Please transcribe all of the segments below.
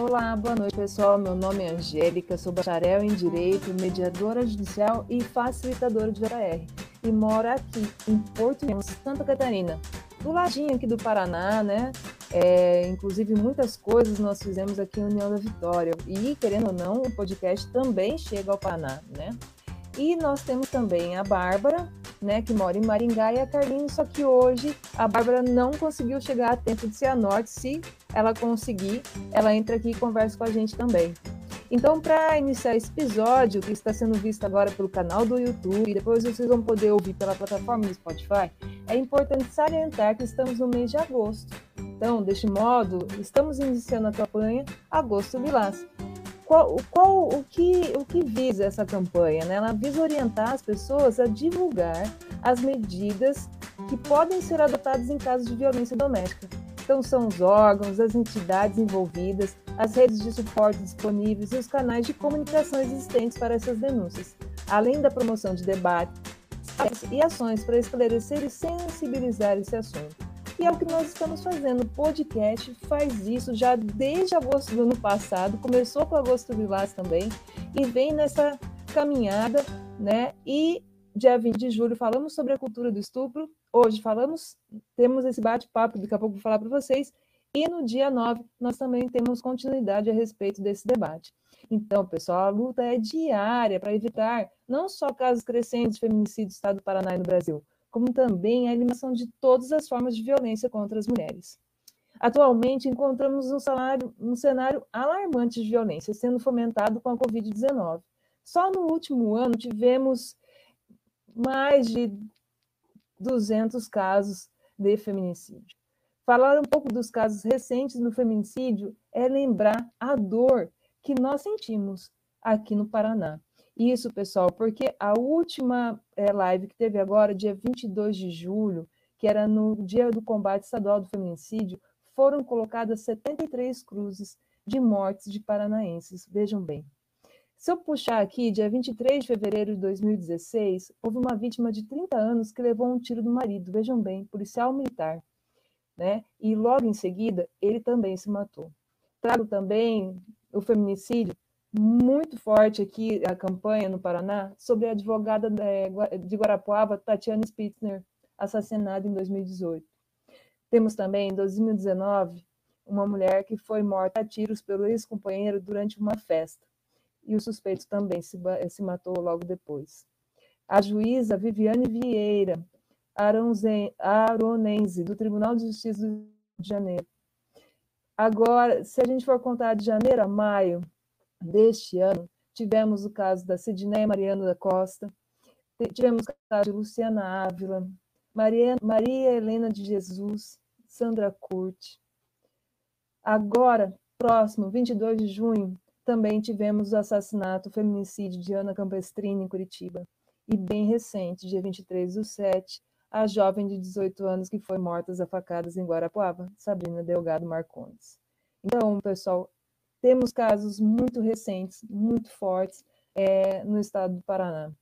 Olá, boa noite, pessoal. Meu nome é Angélica, sou bacharel em Direito, mediadora judicial e facilitadora de JR. E moro aqui, em Porto Velho, Santa Catarina, do ladinho aqui do Paraná, né? É, inclusive, muitas coisas nós fizemos aqui em União da Vitória. E, querendo ou não, o podcast também chega ao Paraná, né? E nós temos também a Bárbara, né, que mora em Maringá, e a Carlinha, só que hoje a Bárbara não conseguiu chegar a tempo de Cianorte. Se ela conseguir, ela entra aqui e conversa com a gente também. Então, para iniciar esse episódio, que está sendo visto agora pelo canal do YouTube, e depois vocês vão poder ouvir pela plataforma do Spotify, é importante salientar que estamos no mês de agosto. Então, deste modo, estamos iniciando a campanha Agosto Lilás, qual, qual o, que, o que visa essa campanha? Né? Ela visa orientar as pessoas a divulgar as medidas que podem ser adotadas em casos de violência doméstica. Então, são os órgãos, as entidades envolvidas, as redes de suporte disponíveis e os canais de comunicação existentes para essas denúncias, além da promoção de debates e ações para esclarecer e sensibilizar esse assunto. E é o que nós estamos fazendo. O podcast faz isso já desde agosto do ano passado, começou com agosto Lilás também, e vem nessa caminhada, né? E dia 20 de julho falamos sobre a cultura do estupro. Hoje falamos, temos esse bate-papo, daqui a pouco vou falar para vocês. E no dia 9, nós também temos continuidade a respeito desse debate. Então, pessoal, a luta é diária para evitar não só casos crescentes de feminicídio no estado do Paraná e no Brasil, como também a eliminação de todas as formas de violência contra as mulheres. Atualmente, encontramos um, salário, um cenário alarmante de violência sendo fomentado com a Covid-19. Só no último ano tivemos mais de 200 casos de feminicídio. Falar um pouco dos casos recentes no feminicídio é lembrar a dor que nós sentimos aqui no Paraná. Isso, pessoal, porque a última é, live que teve agora, dia 22 de julho, que era no dia do combate estadual do feminicídio, foram colocadas 73 cruzes de mortes de paranaenses. Vejam bem. Se eu puxar aqui, dia 23 de fevereiro de 2016, houve uma vítima de 30 anos que levou um tiro do marido, vejam bem, policial militar. Né? E logo em seguida, ele também se matou. Trago também o feminicídio muito forte aqui a campanha no Paraná sobre a advogada de Guarapuava, Tatiana Spitzner, assassinada em 2018. Temos também, em 2019, uma mulher que foi morta a tiros pelo ex-companheiro durante uma festa. E o suspeito também se, se matou logo depois. A juíza Viviane Vieira Aronense, do Tribunal de Justiça do Rio de Janeiro. Agora, se a gente for contar de janeiro a maio, deste ano, tivemos o caso da Sidney Mariana da Costa, tivemos o caso de Luciana Ávila, Maria, Maria Helena de Jesus, Sandra Curti. Agora, próximo, 22 de junho, também tivemos o assassinato, o feminicídio de Ana Campestrini, em Curitiba. E bem recente, dia 23 do 7, a jovem de 18 anos que foi morta a facadas em Guarapuava, Sabrina Delgado Marcondes. Então, pessoal, temos casos muito recentes, muito fortes é, no estado do Paraná.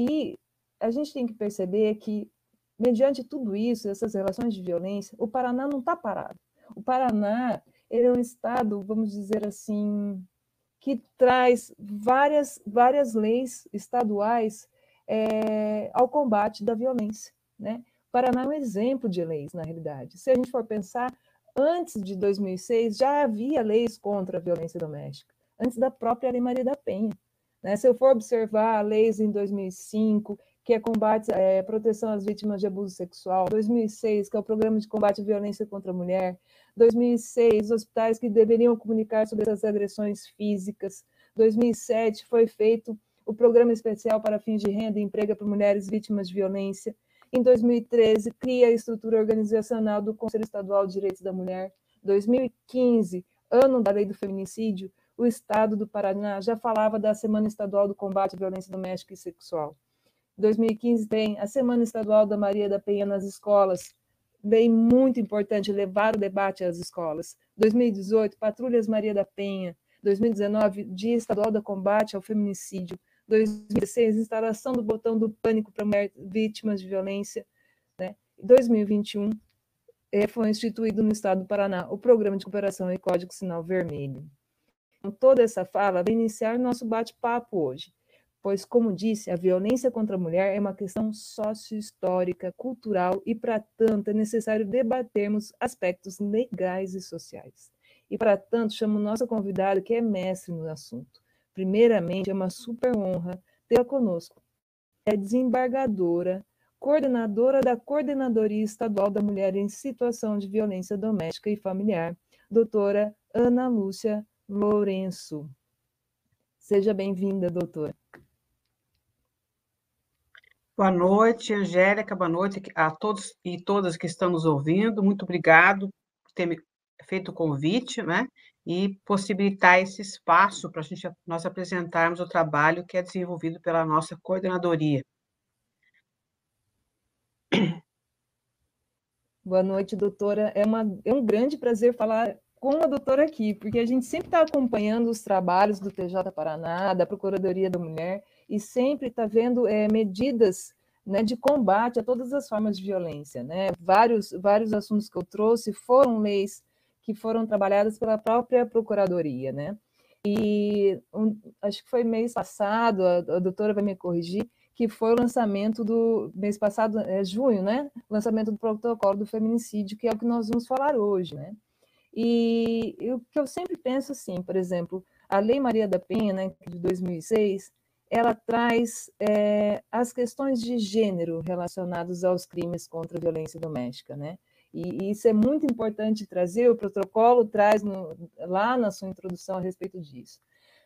E a gente tem que perceber que, mediante tudo isso, essas relações de violência, o Paraná não está parado. O Paraná ele é um estado, vamos dizer assim, que traz várias, várias leis estaduais é, ao combate da violência. Né? Paraná é um exemplo de leis, na realidade. Se a gente for pensar, antes de 2006 já havia leis contra a violência doméstica, antes da própria Lei Maria da Penha. Né? Se eu for observar leis em 2005, que é combate, é, proteção às vítimas de abuso sexual, 2006, que é o programa de combate à violência contra a mulher, 2006, hospitais que deveriam comunicar sobre essas agressões físicas, 2007 foi feito o programa especial para fins de renda e emprego para mulheres vítimas de violência, em 2013, cria a estrutura organizacional do Conselho Estadual de Direitos da Mulher. 2015, ano da lei do feminicídio, o Estado do Paraná já falava da Semana Estadual do Combate à Violência Doméstica e Sexual. 2015 tem a Semana Estadual da Maria da Penha nas escolas, bem muito importante levar o debate às escolas. 2018, Patrulhas Maria da Penha. 2019, Dia Estadual do Combate ao Feminicídio. 2016, instalação do botão do pânico para mulheres vítimas de violência. Né? 2021, é, foi instituído no estado do Paraná o Programa de Cooperação e Código Sinal Vermelho. Com toda essa fala, vou iniciar nosso bate-papo hoje, pois, como disse, a violência contra a mulher é uma questão sócio-histórica, cultural e, para tanto, é necessário debatermos aspectos legais e sociais. E, para tanto, chamo nossa convidada, que é mestre no assunto. Primeiramente, é uma super honra tê-la conosco. É desembargadora, coordenadora da Coordenadoria Estadual da Mulher em Situação de Violência Doméstica e Familiar, doutora Ana Lúcia Lourenço. Seja bem-vinda, doutora. Boa noite, Angélica, boa noite a todos e todas que estão nos ouvindo. Muito obrigado por ter me feito o convite, né? E possibilitar esse espaço para a gente nós apresentarmos o trabalho que é desenvolvido pela nossa coordenadoria. Boa noite, doutora. É, uma, é um grande prazer falar com a doutora aqui, porque a gente sempre está acompanhando os trabalhos do TJ Paraná, da Procuradoria da Mulher, e sempre está vendo é, medidas né, de combate a todas as formas de violência. Né? Vários, vários assuntos que eu trouxe foram leis que foram trabalhadas pela própria Procuradoria. Né? E um, acho que foi mês passado, a, a doutora vai me corrigir, que foi o lançamento do mês passado, é junho, né? Lançamento do protocolo do feminicídio, que é o que nós vamos falar hoje, né? E, o que eu sempre penso assim, por exemplo, a Lei Maria da Penha, né, de 2006, ela traz é, as questões de gênero relacionadas aos crimes contra a violência doméstica, né? E, isso é muito importante trazer, o protocolo traz no, lá na sua introdução a respeito disso.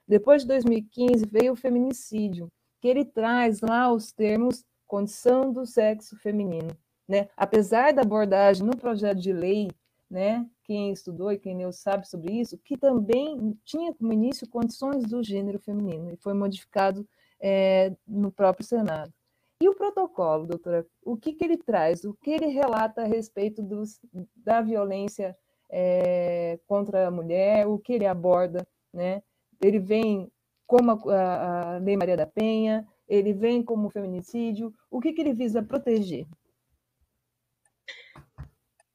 Depois de 2015 veio o feminicídio, que ele traz lá os termos condição do sexo feminino, né? Apesar da abordagem no projeto de lei né? Quem estudou e quem leu sabe sobre isso, que também tinha como início condições do gênero feminino e foi modificado é, no próprio Senado. E o protocolo, doutora, o que, que ele traz? O que ele relata a respeito dos, da violência é, contra a mulher? O que ele aborda? Né? Ele vem como a, a Lei Maria da Penha, ele vem como feminicídio, o que, que ele visa proteger?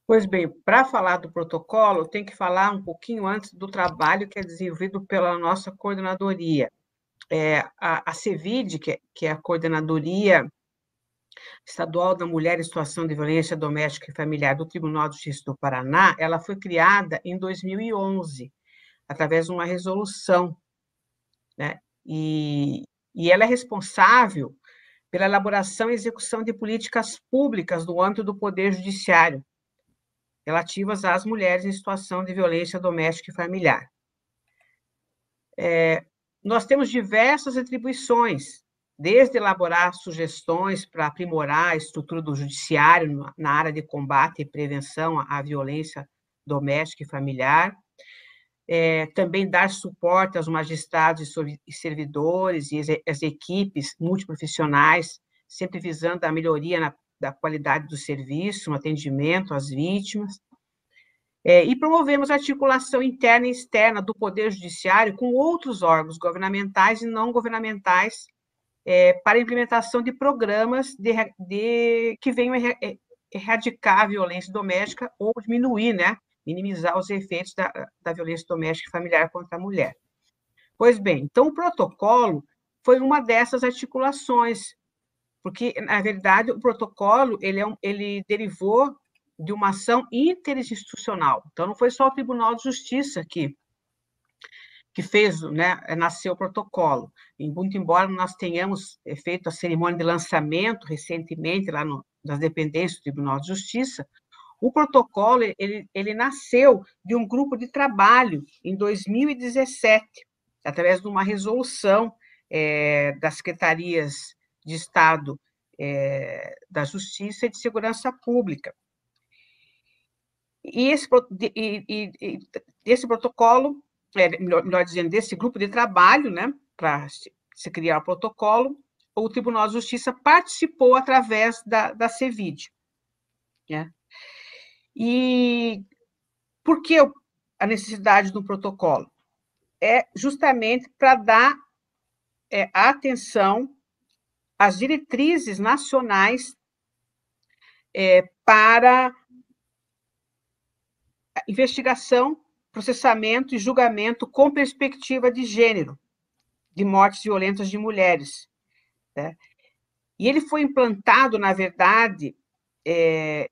Pois bem, para falar do protocolo, tem que falar um pouquinho antes do trabalho que é desenvolvido pela nossa coordenadoria. É, a, a CEVID, que é, que é a Coordenadoria Estadual da Mulher em Situação de Violência Doméstica e Familiar do Tribunal de Justiça do Paraná, ela foi criada em 2011, através de uma resolução, né? E, e ela é responsável pela elaboração e execução de políticas públicas no âmbito do Poder Judiciário, relativas às mulheres em situação de violência doméstica e familiar. É, nós temos diversas atribuições, desde elaborar sugestões para aprimorar a estrutura do judiciário na área de combate e prevenção à violência doméstica e familiar, é, também dar suporte aos magistrados e servidores e as equipes multiprofissionais, sempre visando a melhoria na da qualidade do serviço, no atendimento às vítimas. É, e promovemos a articulação interna e externa do Poder Judiciário com outros órgãos governamentais e não governamentais é, para a implementação de programas de, de, que venham erradicar a violência doméstica ou diminuir, né, minimizar os efeitos da, da violência doméstica e familiar contra a mulher. Pois bem, então o protocolo foi uma dessas articulações porque, na verdade, o protocolo ele, é um, ele derivou de uma ação interinstitucional. Então, não foi só o Tribunal de Justiça que, que fez, né, nasceu o protocolo. Muito embora nós tenhamos eh, feito a cerimônia de lançamento recentemente lá no, nas dependências do Tribunal de Justiça, o protocolo ele, ele nasceu de um grupo de trabalho em 2017, através de uma resolução é, das secretarias de Estado é, da Justiça e de Segurança Pública. E esse, e, e, e esse protocolo, é, melhor, melhor, dizendo, desse grupo de trabalho, né, para se, se, criar o protocolo, o Tribunal de Justiça participou através da, da CEVID. Né? E por que a necessidade do protocolo? É justamente para dar é, atenção as diretrizes nacionais é, para investigação processamento e julgamento com perspectiva de gênero, de mortes violentas de mulheres. Né? E ele foi implantado, na verdade, é,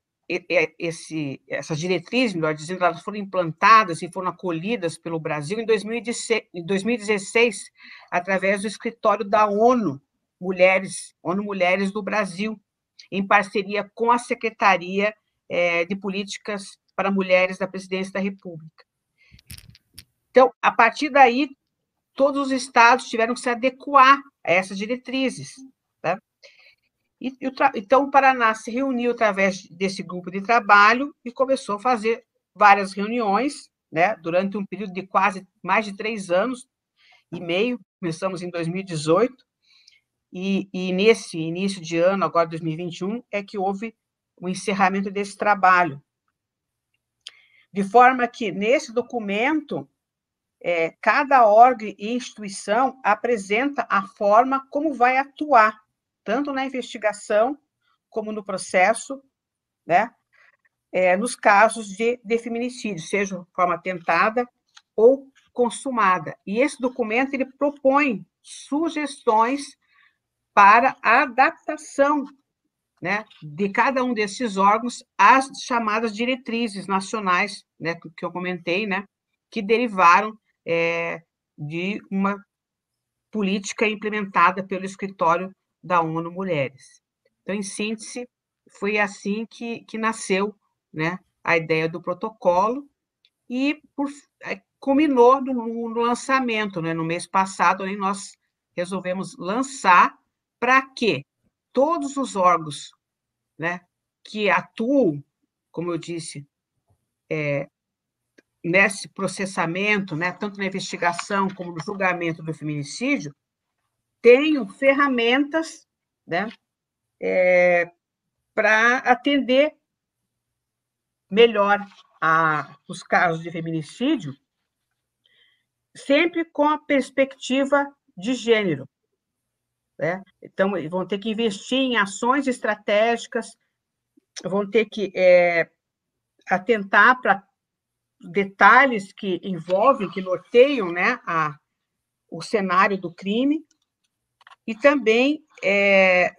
esse, essas diretrizes, melhor dizendo, elas foram implantadas e foram acolhidas pelo Brasil em 2016, através do escritório da ONU Mulheres, ONU Mulheres do Brasil, em parceria com a Secretaria é, de Políticas para Mulheres da Presidência da República. Então, a partir daí, todos os estados tiveram que se adequar a essas diretrizes. Tá? E, então, o Paraná se reuniu através desse grupo de trabalho e começou a fazer várias reuniões, né, durante um período de quase mais de três anos e meio, começamos em 2018, e, e nesse início de ano, agora 2021, é que houve o encerramento desse trabalho. De forma que, nesse documento, é, cada órgão e instituição apresenta a forma como vai atuar, tanto na investigação como no processo, né, é, nos casos de, de feminicídio, seja de forma tentada ou consumada. E esse documento ele propõe sugestões para a adaptação né, de cada um desses órgãos às chamadas diretrizes nacionais, né, que eu comentei, né, que derivaram é, de uma política implementada pelo escritório da ONU Mulheres. Então, em síntese, foi assim que, que nasceu né, a ideia do protocolo e por, é, culminou no, no lançamento. Né, no mês passado, nós resolvemos lançar para que todos os órgãos né, que atuam, como eu disse, é, nesse processamento, né, tanto na investigação como no julgamento do feminicídio, tenham ferramentas né, é, para atender melhor a, os casos de feminicídio, sempre com a perspectiva de gênero. Né? Então, vão ter que investir em ações estratégicas, vão ter que é, atentar para detalhes que envolvem, que norteiam né, a, o cenário do crime, e também, é,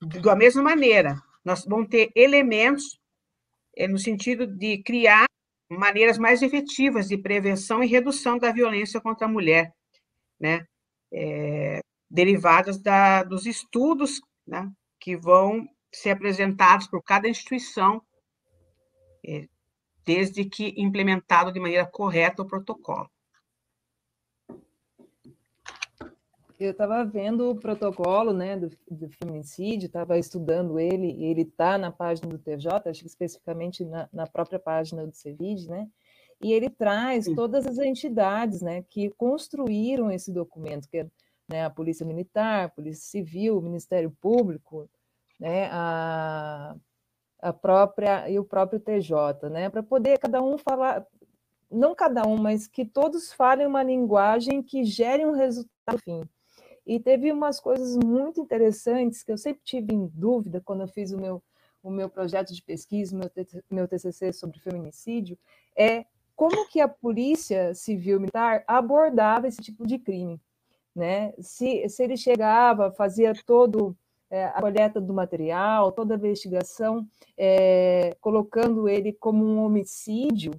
da mesma maneira, nós vamos ter elementos é, no sentido de criar maneiras mais efetivas de prevenção e redução da violência contra a mulher, né? É, derivadas da, dos estudos né, que vão ser apresentados por cada instituição, é, desde que implementado de maneira correta o protocolo. Eu estava vendo o protocolo né, do, do feminicídio, estava estudando ele, ele está na página do TJ, acho que especificamente na, na própria página do CEVID, né? E ele traz todas as entidades né, que construíram esse documento, que é né, a Polícia Militar, a Polícia Civil, o Ministério Público, né, a, a própria e o próprio TJ, né, para poder cada um falar, não cada um, mas que todos falem uma linguagem que gere um resultado fim. E teve umas coisas muito interessantes que eu sempre tive em dúvida quando eu fiz o meu o meu projeto de pesquisa, meu, meu TCC sobre feminicídio, é como que a polícia civil militar abordava esse tipo de crime, né? Se, se ele chegava, fazia todo é, a coleta do material, toda a investigação, é, colocando ele como um homicídio,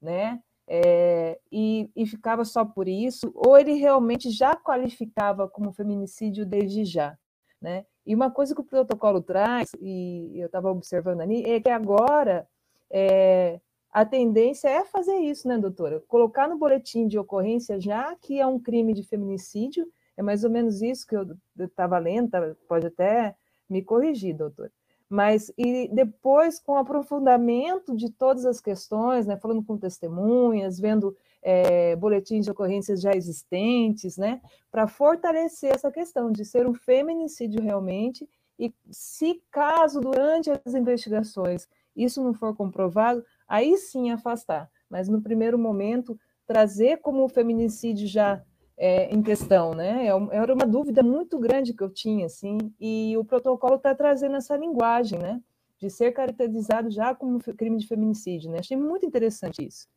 né? É, e, e, ficava só por isso, ou ele realmente já qualificava como feminicídio desde já, né? E uma coisa que o protocolo traz, e eu estava observando ali, é que agora é, a tendência é fazer isso, né, doutora? Colocar no boletim de ocorrência já que é um crime de feminicídio, é mais ou menos isso que eu estava lendo, tá, pode até me corrigir, doutora. Mas, e depois, com aprofundamento de todas as questões, né, falando com testemunhas, vendo é, boletins de ocorrências já existentes, né, para fortalecer essa questão de ser um feminicídio realmente, e se caso durante as investigações isso não for comprovado, aí sim afastar. Mas no primeiro momento, trazer como o feminicídio já é, em questão, né? É era uma dúvida muito grande que eu tinha, assim, e o protocolo está trazendo essa linguagem, né? de ser caracterizado já como crime de feminicídio. Né? Achei muito interessante isso.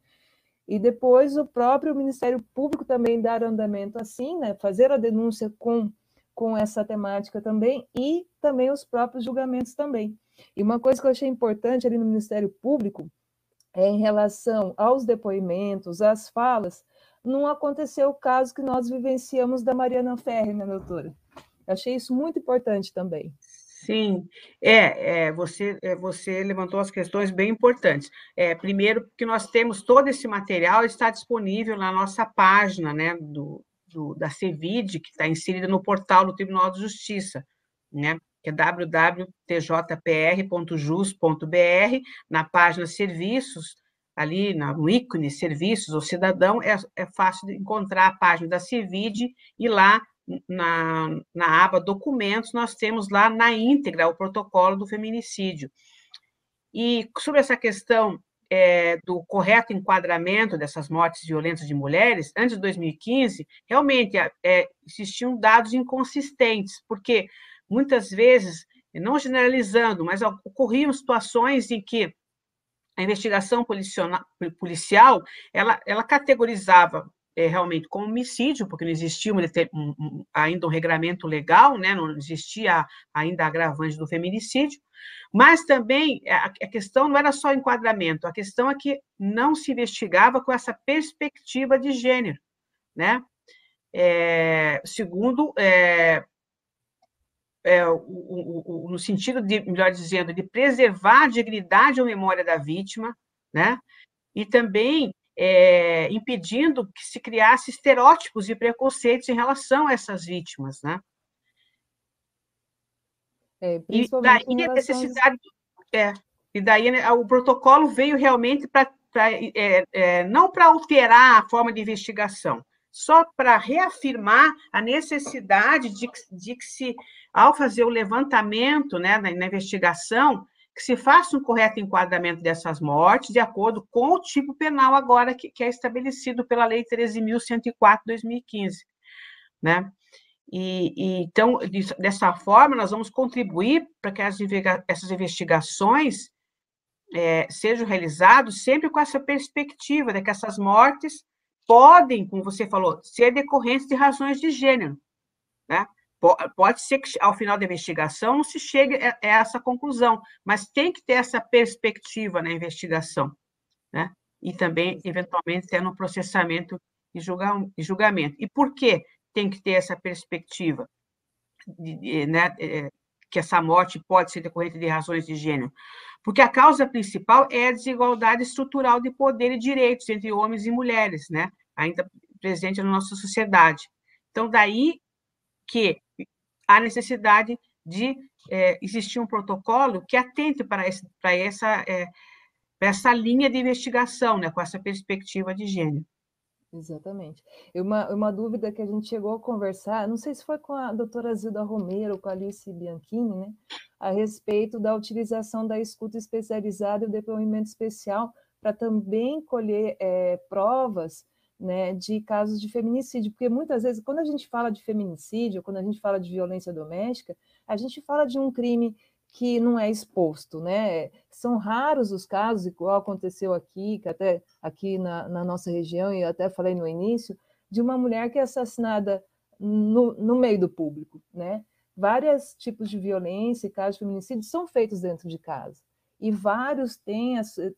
E depois o próprio Ministério Público também dar andamento assim, né? fazer a denúncia com, com essa temática também, e também os próprios julgamentos também. E uma coisa que eu achei importante ali no Ministério Público em relação aos depoimentos, às falas, não aconteceu o caso que nós vivenciamos da Mariana Ferre, né, doutora? Eu achei isso muito importante também. Sim, é, é, você, é, você levantou as questões bem importantes. É, primeiro, que nós temos todo esse material, está disponível na nossa página né, do, do da CEVID, que está inserida no portal do Tribunal de Justiça, né, que é www.tjpr.jus.br, na página Serviços, ali no ícone Serviços ou Cidadão, é, é fácil de encontrar a página da CEVID e lá na, na aba Documentos, nós temos lá na íntegra o protocolo do feminicídio. E sobre essa questão é, do correto enquadramento dessas mortes violentas de mulheres, antes de 2015, realmente é, existiam dados inconsistentes, porque muitas vezes, não generalizando, mas ocorriam situações em que a investigação policial ela, ela categorizava é, realmente como homicídio, porque não existia um, um, ainda um regramento legal, né, não existia ainda agravante do feminicídio, mas também a, a questão não era só enquadramento, a questão é que não se investigava com essa perspectiva de gênero, né? É, segundo, é, é, o, o, o, no sentido de, melhor dizendo, de preservar a dignidade ou memória da vítima, né? E também é, impedindo que se criasse estereótipos e preconceitos em relação a essas vítimas, né? É, e daí a necessidade, é, e daí né, o protocolo veio realmente para é, é, não para alterar a forma de investigação, só para reafirmar a necessidade de, de que se, ao fazer o levantamento né, na, na investigação, que se faça um correto enquadramento dessas mortes de acordo com o tipo penal agora que, que é estabelecido pela Lei 13.104/2015, né? E, e, então, dessa forma, nós vamos contribuir para que as, essas investigações é, sejam realizadas sempre com essa perspectiva de que essas mortes podem, como você falou, ser decorrentes de razões de gênero, né? Pode ser que ao final da investigação não se chegue a essa conclusão, mas tem que ter essa perspectiva na investigação, né? E também, eventualmente, ter no processamento e julgamento. E por que tem que ter essa perspectiva, né? Que essa morte pode ser decorrente de razões de gênero? Porque a causa principal é a desigualdade estrutural de poder e direitos entre homens e mulheres, né? Ainda presente na nossa sociedade. Então, daí que há necessidade de é, existir um protocolo que atente para, esse, para essa, é, para essa linha de investigação, né, com essa perspectiva de gênero. Exatamente. E uma, uma dúvida que a gente chegou a conversar, não sei se foi com a doutora Zilda Romero, com a Alice Bianchini, né, a respeito da utilização da escuta especializada e o depoimento especial para também colher é, provas né, de casos de feminicídio, porque muitas vezes, quando a gente fala de feminicídio, quando a gente fala de violência doméstica, a gente fala de um crime que não é exposto, né? São raros os casos, igual aconteceu aqui, que até aqui na, na nossa região, e até falei no início, de uma mulher que é assassinada no, no meio do público, né? Vários tipos de violência e casos de feminicídio são feitos dentro de casa. E vários têm,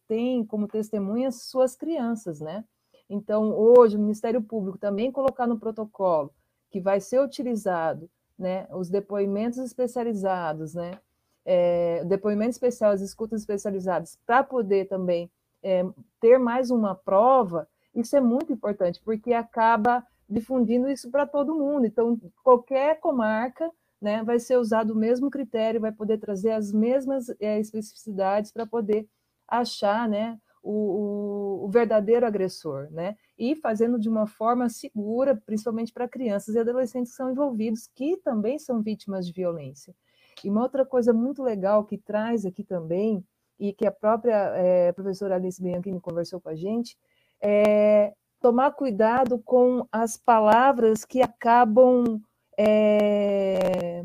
têm como testemunhas suas crianças, né? Então, hoje, o Ministério Público também colocar no protocolo que vai ser utilizado né, os depoimentos especializados, né, é, depoimento especial, as escutas especializadas, para poder também é, ter mais uma prova, isso é muito importante, porque acaba difundindo isso para todo mundo. Então, qualquer comarca né, vai ser usado o mesmo critério, vai poder trazer as mesmas é, especificidades para poder achar né, o, o, o verdadeiro agressor, né? E fazendo de uma forma segura, principalmente para crianças e adolescentes que são envolvidos, que também são vítimas de violência. E uma outra coisa muito legal que traz aqui também, e que a própria é, professora Alice Bianchini conversou com a gente, é tomar cuidado com as palavras que acabam é,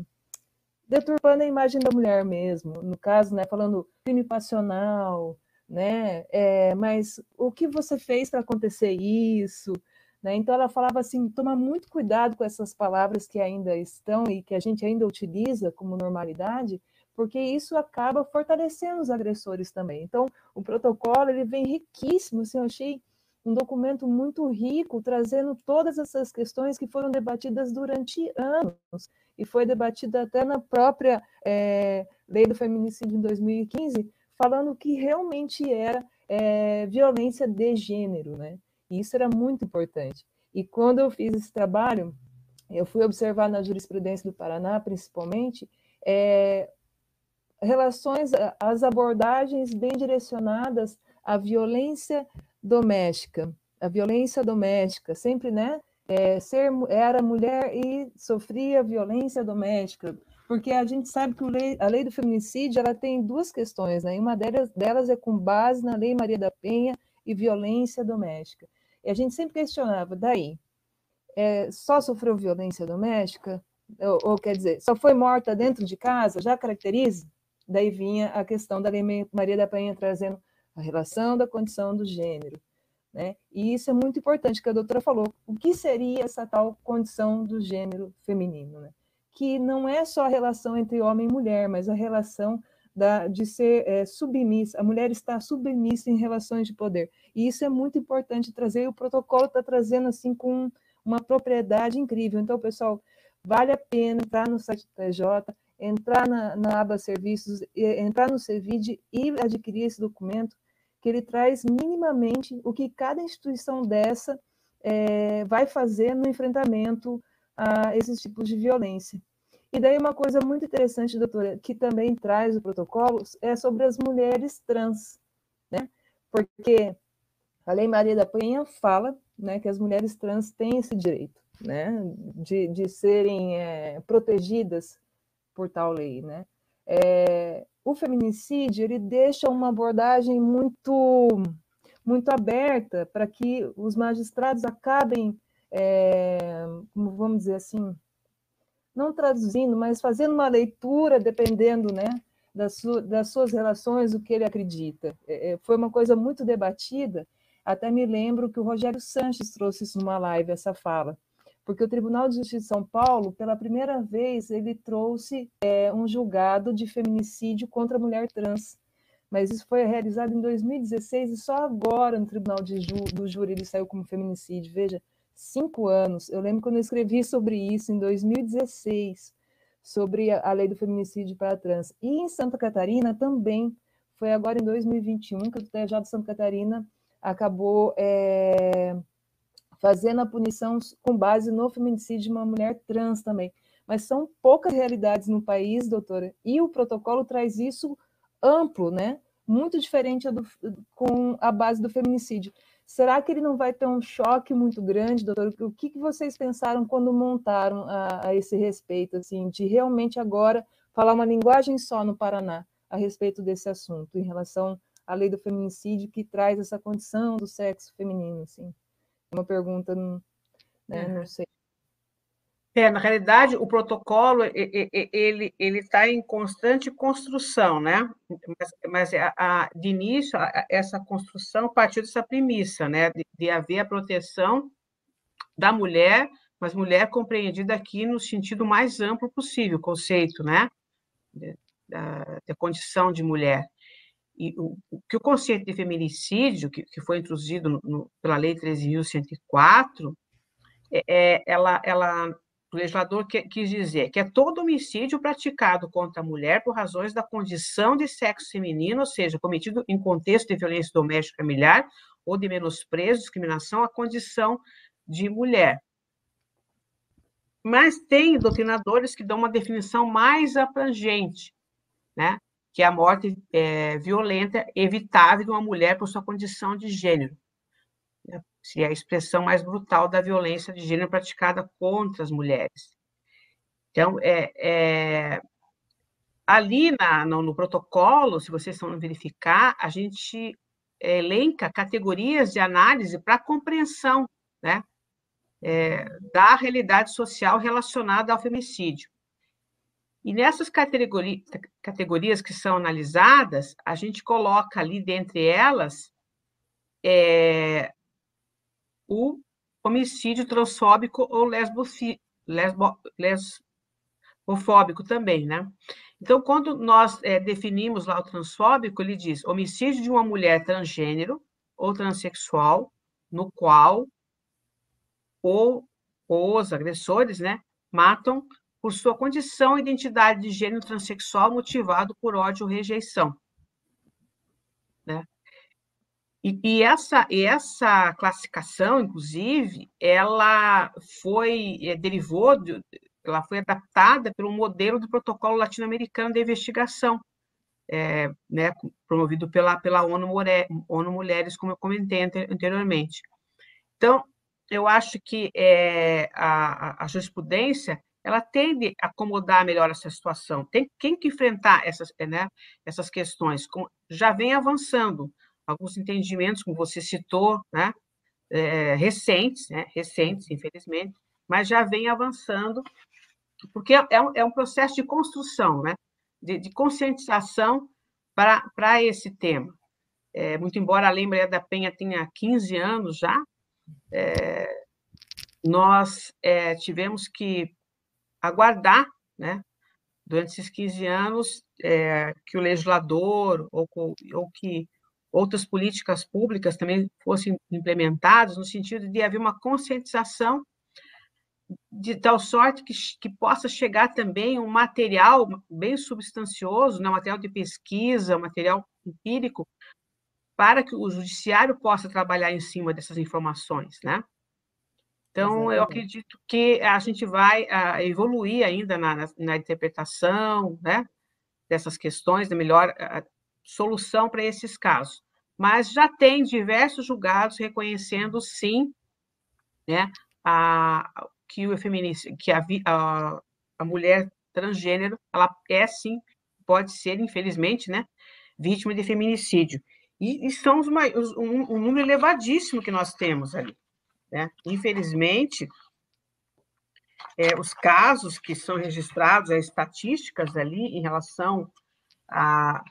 deturpando a imagem da mulher mesmo, no caso, né, falando crime passional, né, é, mas o que você fez para acontecer isso? Né? Então ela falava assim, toma muito cuidado com essas palavras que ainda estão e que a gente ainda utiliza como normalidade, porque isso acaba fortalecendo os agressores também. Então o protocolo ele vem riquíssimo, assim, eu achei um documento muito rico, trazendo todas essas questões que foram debatidas durante anos, e foi debatida até na própria é, lei do feminicídio em 2015, falando que realmente era é, violência de gênero, né? E isso era muito importante. E quando eu fiz esse trabalho, eu fui observar na jurisprudência do Paraná, principalmente, é, relações, as abordagens bem direcionadas à violência doméstica, a violência doméstica, sempre, né? É, ser, era mulher e sofria violência doméstica, porque a gente sabe que lei, a lei do feminicídio ela tem duas questões, né? E uma delas, delas é com base na Lei Maria da Penha e violência doméstica. E a gente sempre questionava, daí, é, só sofreu violência doméstica? Ou, ou, quer dizer, só foi morta dentro de casa? Já caracteriza? Daí vinha a questão da Lei Maria da Penha trazendo a relação da condição do gênero. Né? E isso é muito importante, que a doutora falou. O que seria essa tal condição do gênero feminino? Né? Que não é só a relação entre homem e mulher, mas a relação da, de ser é, submissa, a mulher está submissa em relações de poder. E isso é muito importante trazer, e o protocolo está trazendo assim com uma propriedade incrível. Então, pessoal, vale a pena entrar no site do TJ, entrar na, na aba serviços, entrar no CEVID e adquirir esse documento, que ele traz minimamente o que cada instituição dessa é, vai fazer no enfrentamento a esses tipos de violência. E daí uma coisa muito interessante, doutora, que também traz o protocolo, é sobre as mulheres trans, né? Porque a Lei Maria da Penha fala né, que as mulheres trans têm esse direito, né? De, de serem é, protegidas por tal lei, né? É, o feminicídio, ele deixa uma abordagem muito muito aberta para que os magistrados acabem, é, vamos dizer assim, não traduzindo, mas fazendo uma leitura, dependendo né, das, su das suas relações, o que ele acredita. É, é, foi uma coisa muito debatida, até me lembro que o Rogério Sanches trouxe isso numa live, essa fala, porque o Tribunal de Justiça de São Paulo, pela primeira vez, ele trouxe é, um julgado de feminicídio contra a mulher trans, mas isso foi realizado em 2016 e só agora no Tribunal de Ju, do Júri ele saiu como feminicídio. Veja, cinco anos. Eu lembro quando eu escrevi sobre isso em 2016, sobre a lei do feminicídio para trans. E em Santa Catarina também, foi agora em 2021 que o de Santa Catarina acabou é, fazendo a punição com base no feminicídio de uma mulher trans também. Mas são poucas realidades no país, doutora, e o protocolo traz isso amplo, né? Muito diferente do, com a base do feminicídio. Será que ele não vai ter um choque muito grande, doutor? O que, que vocês pensaram quando montaram a, a, esse respeito, assim, de realmente agora falar uma linguagem só no Paraná a respeito desse assunto, em relação à lei do feminicídio que traz essa condição do sexo feminino, assim? Uma pergunta, né, não sei. É, na realidade, o protocolo ele ele está em constante construção, né? Mas, mas a, a, de início a, essa construção partiu dessa premissa, né? De, de, haver a proteção da mulher, mas mulher compreendida aqui no sentido mais amplo possível, o conceito, né? Da, da condição de mulher. E o, que o conceito de feminicídio, que, que foi introduzido no, pela Lei 13.104, é, é, ela, ela o legislador quis dizer que é todo homicídio praticado contra a mulher por razões da condição de sexo feminino, ou seja, cometido em contexto de violência doméstica familiar ou de menosprezo, discriminação à condição de mulher. Mas tem doutrinadores que dão uma definição mais abrangente, né? que é a morte é, violenta evitável de uma mulher por sua condição de gênero seria a expressão mais brutal da violência de gênero praticada contra as mulheres. Então, é, é ali na, no, no, protocolo, se vocês estão verificar, a gente elenca categorias de análise para compreensão né, é, da realidade social relacionada ao femicídio. E nessas categori categorias que são analisadas, a gente coloca ali dentre elas é, o homicídio transfóbico ou lesbofi, lesbo, lesbofóbico também, né? Então, quando nós é, definimos lá o transfóbico, ele diz homicídio de uma mulher transgênero ou transexual, no qual ou, os agressores, né, matam por sua condição e identidade de gênero transexual motivado por ódio ou rejeição. Né? E, e, essa, e essa classificação, inclusive, ela foi, é, derivou, de, ela foi adaptada pelo modelo do protocolo latino-americano de investigação, é, né, promovido pela, pela ONU, ONU Mulheres, como eu comentei anteriormente. Então, eu acho que é, a, a jurisprudência ela tende a acomodar melhor essa situação. Tem quem que enfrentar essas, né, essas questões. Com, já vem avançando alguns entendimentos, como você citou, né, é, recentes, né, recentes, infelizmente, mas já vem avançando, porque é um, é um processo de construção, né, de, de conscientização para esse tema. É, muito embora a Lei Maria da Penha tenha 15 anos já, é, nós é, tivemos que aguardar, né, durante esses 15 anos, é, que o legislador ou, ou que outras políticas públicas também fossem implementadas, no sentido de haver uma conscientização de tal sorte que, que possa chegar também um material bem substancioso, né, um material de pesquisa, um material empírico, para que o judiciário possa trabalhar em cima dessas informações, né? Então, Exatamente. eu acredito que a gente vai uh, evoluir ainda na, na, na, interpretação né, dessas questões, da melhor uh, solução para esses casos. Mas já tem diversos julgados reconhecendo, sim, né, a, que o que a, a, a mulher transgênero, ela é, sim, pode ser, infelizmente, né, vítima de feminicídio. E, e são os, um, um número elevadíssimo que nós temos ali. Né? Infelizmente, é, os casos que são registrados, as estatísticas ali em relação a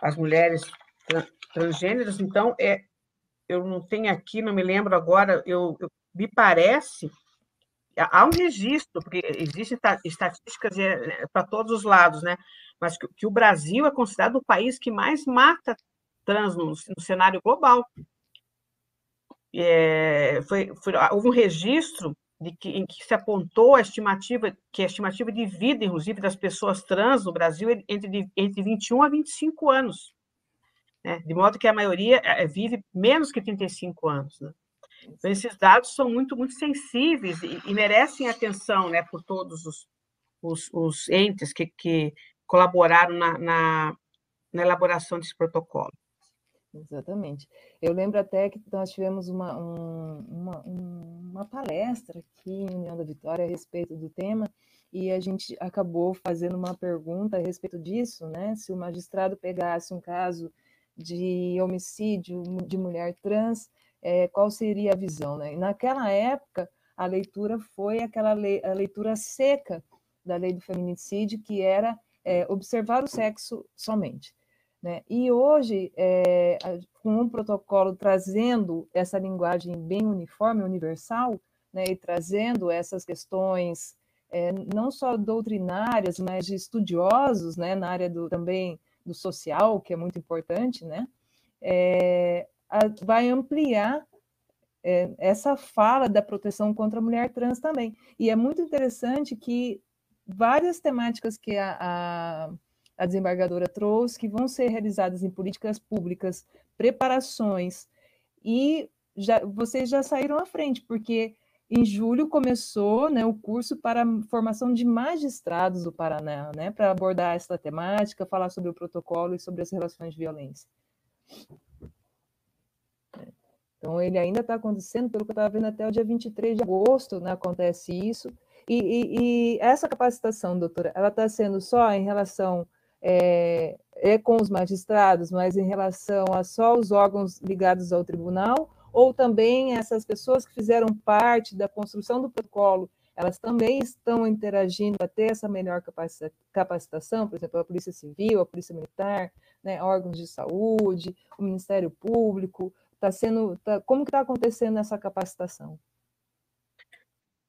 as mulheres transgêneras, então, é, eu não tenho aqui, não me lembro agora, eu, eu me parece, há um registro, porque existem estatísticas é, é, para todos os lados, né? mas que, que, o Brasil é considerado o país que mais mata trans no, no cenário global é, foi, foi, houve um registro de que, em que se apontou a estimativa, que a estimativa de vida, inclusive, das pessoas trans no Brasil é entre, entre 21 a 25 anos, né? de modo que a maioria é, vive menos que 35 anos. Né? Então, esses dados são muito, muito sensíveis e, e merecem atenção né, por todos os, os, os entes que, que colaboraram na, na, na elaboração desse protocolo. Exatamente. Eu lembro até que nós tivemos uma, um, uma, uma palestra aqui em União da Vitória a respeito do tema, e a gente acabou fazendo uma pergunta a respeito disso, né? Se o magistrado pegasse um caso de homicídio de mulher trans, é, qual seria a visão, né? E naquela época, a leitura foi aquela lei, a leitura seca da lei do feminicídio, que era é, observar o sexo somente. Né? E hoje, é, com um protocolo trazendo essa linguagem bem uniforme, universal, né, e trazendo essas questões é, não só doutrinárias, mas de estudiosos, né, na área do, também do social, que é muito importante, né, é, a, vai ampliar é, essa fala da proteção contra a mulher trans também. E é muito interessante que várias temáticas que a, a a desembargadora trouxe, que vão ser realizadas em políticas públicas, preparações, e já, vocês já saíram à frente, porque em julho começou né, o curso para formação de magistrados do Paraná, né, para abordar essa temática, falar sobre o protocolo e sobre as relações de violência. Então, ele ainda está acontecendo, pelo que eu estava vendo, até o dia 23 de agosto né, acontece isso. E, e, e essa capacitação, doutora, ela está sendo só em relação é, é com os magistrados, mas em relação a só os órgãos ligados ao tribunal, ou também essas pessoas que fizeram parte da construção do protocolo, elas também estão interagindo para ter essa melhor capacitação, por exemplo, a Polícia Civil, a Polícia Militar, né, órgãos de saúde, o Ministério Público, está sendo, tá, como que está acontecendo essa capacitação?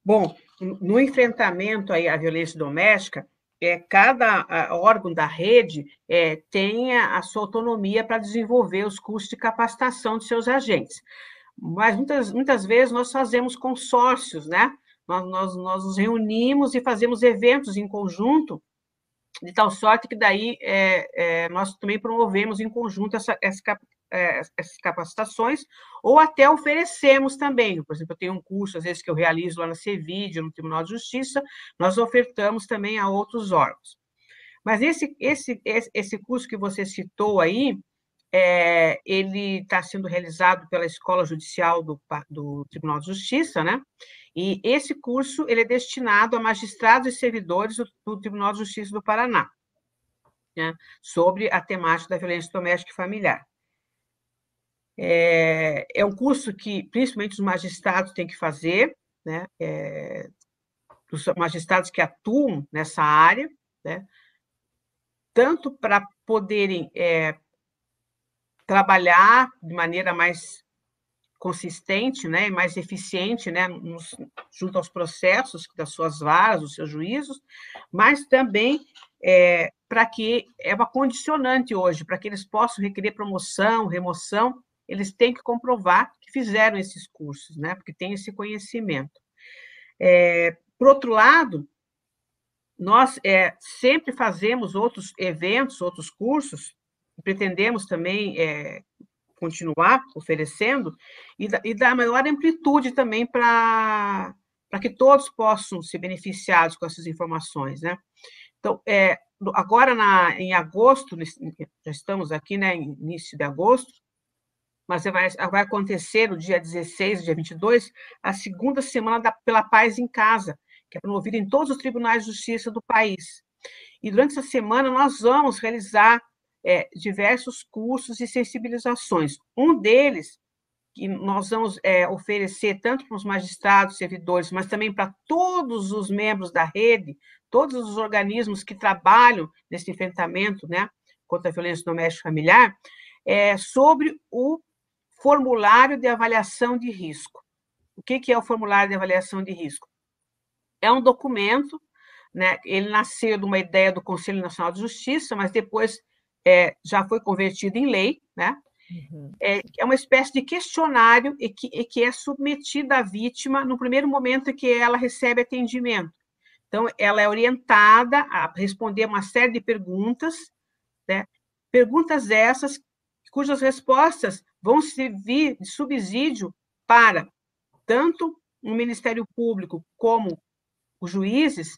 Bom, no enfrentamento aí à violência doméstica, é, cada órgão da rede é, tem a sua autonomia para desenvolver os cursos de capacitação de seus agentes. Mas muitas, muitas vezes nós fazemos consórcios, né? Nós, nós, nós nos reunimos e fazemos eventos em conjunto, de tal sorte que daí é, é, nós também promovemos em conjunto essa, essa, é, essas capacitações, ou até oferecemos também. Por exemplo, eu tenho um curso, às vezes, que eu realizo lá na CEVID, no Tribunal de Justiça, nós ofertamos também a outros órgãos. Mas esse, esse, esse curso que você citou aí, é, ele está sendo realizado pela Escola Judicial do, do Tribunal de Justiça, né? E esse curso ele é destinado a magistrados e servidores do, do Tribunal de Justiça do Paraná, né? sobre a temática da violência doméstica e familiar. É, é um curso que, principalmente, os magistrados têm que fazer, né? É, os magistrados que atuam nessa área, né? tanto para poderem é, trabalhar de maneira mais consistente né, e mais eficiente né, nos, junto aos processos das suas varas, dos seus juízos, mas também é, para que é uma condicionante hoje, para que eles possam requerer promoção, remoção, eles têm que comprovar que fizeram esses cursos, né? Porque tem esse conhecimento. É, por outro lado, nós é, sempre fazemos outros eventos, outros cursos, pretendemos também é, continuar oferecendo, e, e dar maior amplitude também para que todos possam ser beneficiados com essas informações, né? Então, é, agora na, em agosto, já estamos aqui, né, início de agosto, mas vai, vai acontecer no dia 16, dia 22, a segunda semana da, pela Paz em Casa, que é promovida em todos os tribunais de justiça do país. E durante essa semana nós vamos realizar é, diversos cursos e sensibilizações. Um deles, que nós vamos é, oferecer tanto para os magistrados, servidores, mas também para todos os membros da rede, todos os organismos que trabalham nesse enfrentamento né, contra a violência doméstica familiar, é sobre o formulário de avaliação de risco. O que é o formulário de avaliação de risco? É um documento, né, ele nasceu de uma ideia do Conselho Nacional de Justiça, mas depois é, já foi convertido em lei, né? Uhum. É, é, uma espécie de questionário e que, e que é submetido à vítima no primeiro momento que ela recebe atendimento. Então, ela é orientada a responder uma série de perguntas, né? perguntas essas cujas respostas vão servir de subsídio para tanto o Ministério Público como os juízes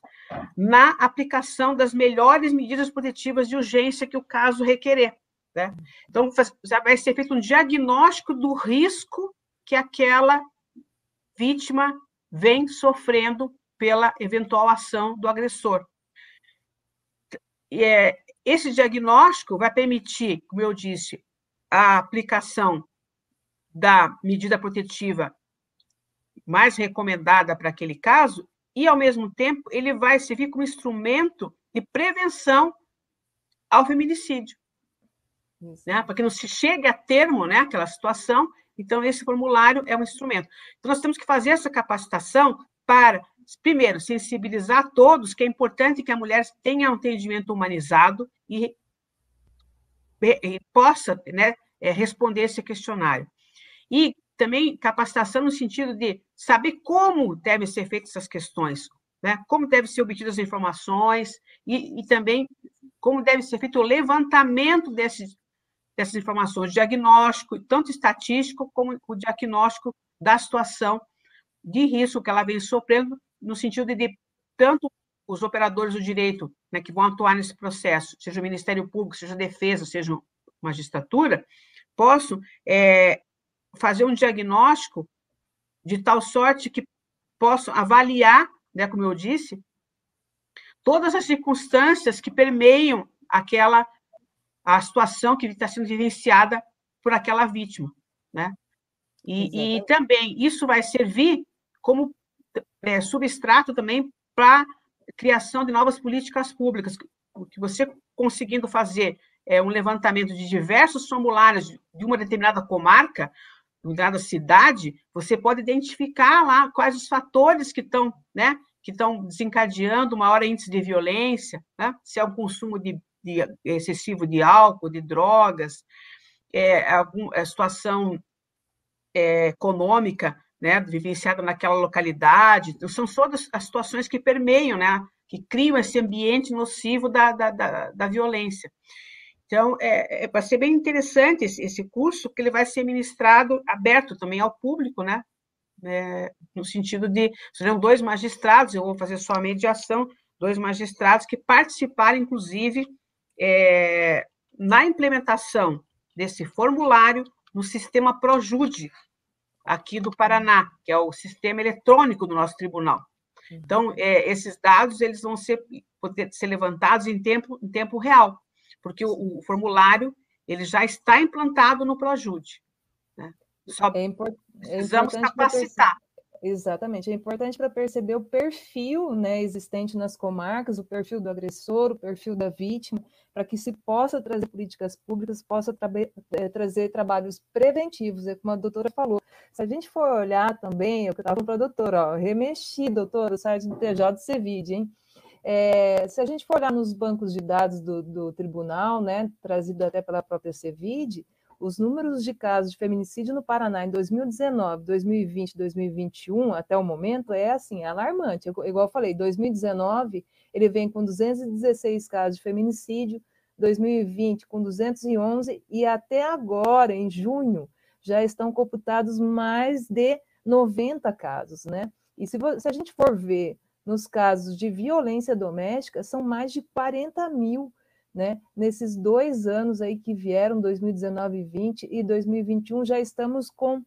na aplicação das melhores medidas protetivas de urgência que o caso requerer. Né? Então, já vai ser feito um diagnóstico do risco que aquela vítima vem sofrendo pela eventual ação do agressor. E, é, esse diagnóstico vai permitir, como eu disse, a aplicação da medida protetiva mais recomendada para aquele caso e, ao mesmo tempo, ele vai servir como instrumento de prevenção ao feminicídio. Né? Para que não se chegue a termo né, aquela situação, então esse formulário é um instrumento. Então, nós temos que fazer essa capacitação para, primeiro, sensibilizar todos que é importante que a mulher tenha um atendimento humanizado e possa né, é, responder esse questionário. E também capacitação no sentido de saber como devem ser feitas essas questões, né? como devem ser obtidas as informações e, e também como deve ser feito o levantamento desses, dessas informações, diagnóstico, tanto estatístico como o diagnóstico da situação de risco que ela vem sofrendo, no sentido de tanto os operadores do direito né, que vão atuar nesse processo, seja o Ministério Público, seja a Defesa, seja magistratura, posso é, fazer um diagnóstico de tal sorte que posso avaliar, né, como eu disse, todas as circunstâncias que permeiam aquela a situação que está sendo vivenciada por aquela vítima, né? E, e, também isso vai servir como é, substrato também para criação de novas políticas públicas, o que você conseguindo fazer é, um levantamento de diversos formulários de uma determinada comarca, de uma determinada cidade, você pode identificar lá quais os fatores que estão, né, que estão desencadeando maior índice de violência, né? se é o consumo de, de excessivo de álcool, de drogas, é, algum, a situação é, econômica, né, vivenciada naquela localidade, são todas as situações que permeiam, né, que criam esse ambiente nocivo da, da, da, da violência. Então, é, é, vai ser bem interessante esse, esse curso, que ele vai ser ministrado, aberto também ao público, né, é, no sentido de, serão dois magistrados, eu vou fazer só a mediação, dois magistrados que participaram, inclusive, é, na implementação desse formulário no sistema Projude, aqui do Paraná, que é o sistema eletrônico do nosso tribunal. Então, é, esses dados eles vão ser, poder ser levantados em tempo, em tempo real, porque o, o formulário ele já está implantado no Projude. Né? Só é, import, é precisamos capacitar. Exatamente, é importante para perceber o perfil né, existente nas comarcas, o perfil do agressor, o perfil da vítima, para que se possa trazer políticas públicas, possa tra é, trazer trabalhos preventivos, é como a doutora falou. Se a gente for olhar também, eu estava para a doutora, ó, remexi, doutora, o site do TJ do CEVID, hein? É, se a gente for olhar nos bancos de dados do, do tribunal, né, trazido até pela própria CEVID, os números de casos de feminicídio no Paraná em 2019, 2020, 2021, até o momento, é assim, alarmante. Igual eu falei, 2019 ele vem com 216 casos de feminicídio, 2020 com 211, e até agora, em junho, já estão computados mais de 90 casos, né? E se, se a gente for ver nos casos de violência doméstica, são mais de 40 mil né? Nesses dois anos aí que vieram, 2019 e 20 e 2021, já estamos com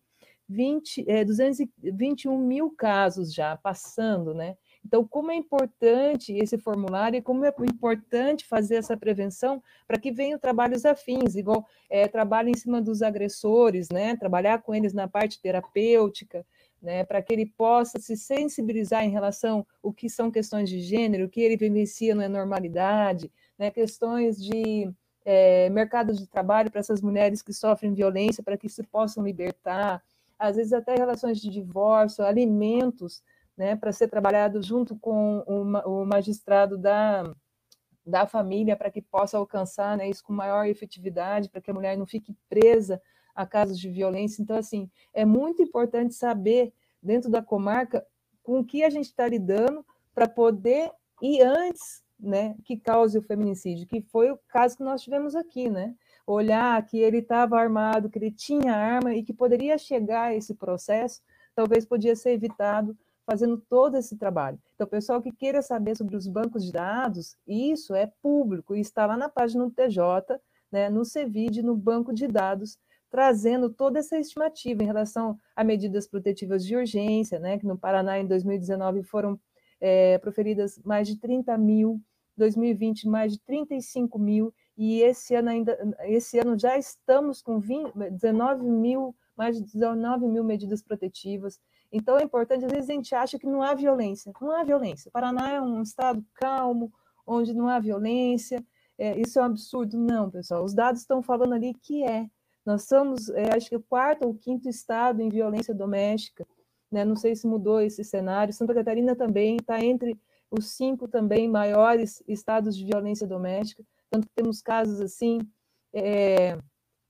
20, é, 221 mil casos já passando, né? Então, como é importante esse formulário e como é importante fazer essa prevenção para que venham trabalhos afins, igual é, trabalho em cima dos agressores, né? Trabalhar com eles na parte terapêutica, né? Para que ele possa se sensibilizar em relação ao que são questões de gênero, o que ele vivencia na normalidade, né, questões de é, mercado de trabalho para essas mulheres que sofrem violência, para que se possam libertar, às vezes até relações de divórcio, alimentos, né, para ser trabalhado junto com o, o magistrado da, da família, para que possa alcançar né, isso com maior efetividade, para que a mulher não fique presa a casos de violência. Então, assim, é muito importante saber, dentro da comarca, com o que a gente está lidando, para poder ir antes né, que cause o feminicídio, que foi o caso que nós tivemos aqui, né? Olhar que ele estava armado, que ele tinha arma e que poderia chegar a esse processo, talvez podia ser evitado fazendo todo esse trabalho. Então, pessoal que queira saber sobre os bancos de dados, isso é público e está lá na página do TJ, né, no CEVID, no banco de dados, trazendo toda essa estimativa em relação a medidas protetivas de urgência, né, que no Paraná em 2019 foram é, proferidas mais de 30 mil, 2020 mais de 35 mil, e esse ano ainda, esse ano já estamos com 20, 19 mil, mais de 19 mil medidas protetivas. Então é importante, às vezes a gente acha que não há violência. Não há violência. O Paraná é um estado calmo, onde não há violência. É, isso é um absurdo. Não, pessoal. Os dados estão falando ali que é. Nós somos, é, acho que o quarto ou quinto estado em violência doméstica né? não sei se mudou esse cenário. Santa Catarina também está entre os cinco também maiores estados de violência doméstica, tanto que temos casos assim é,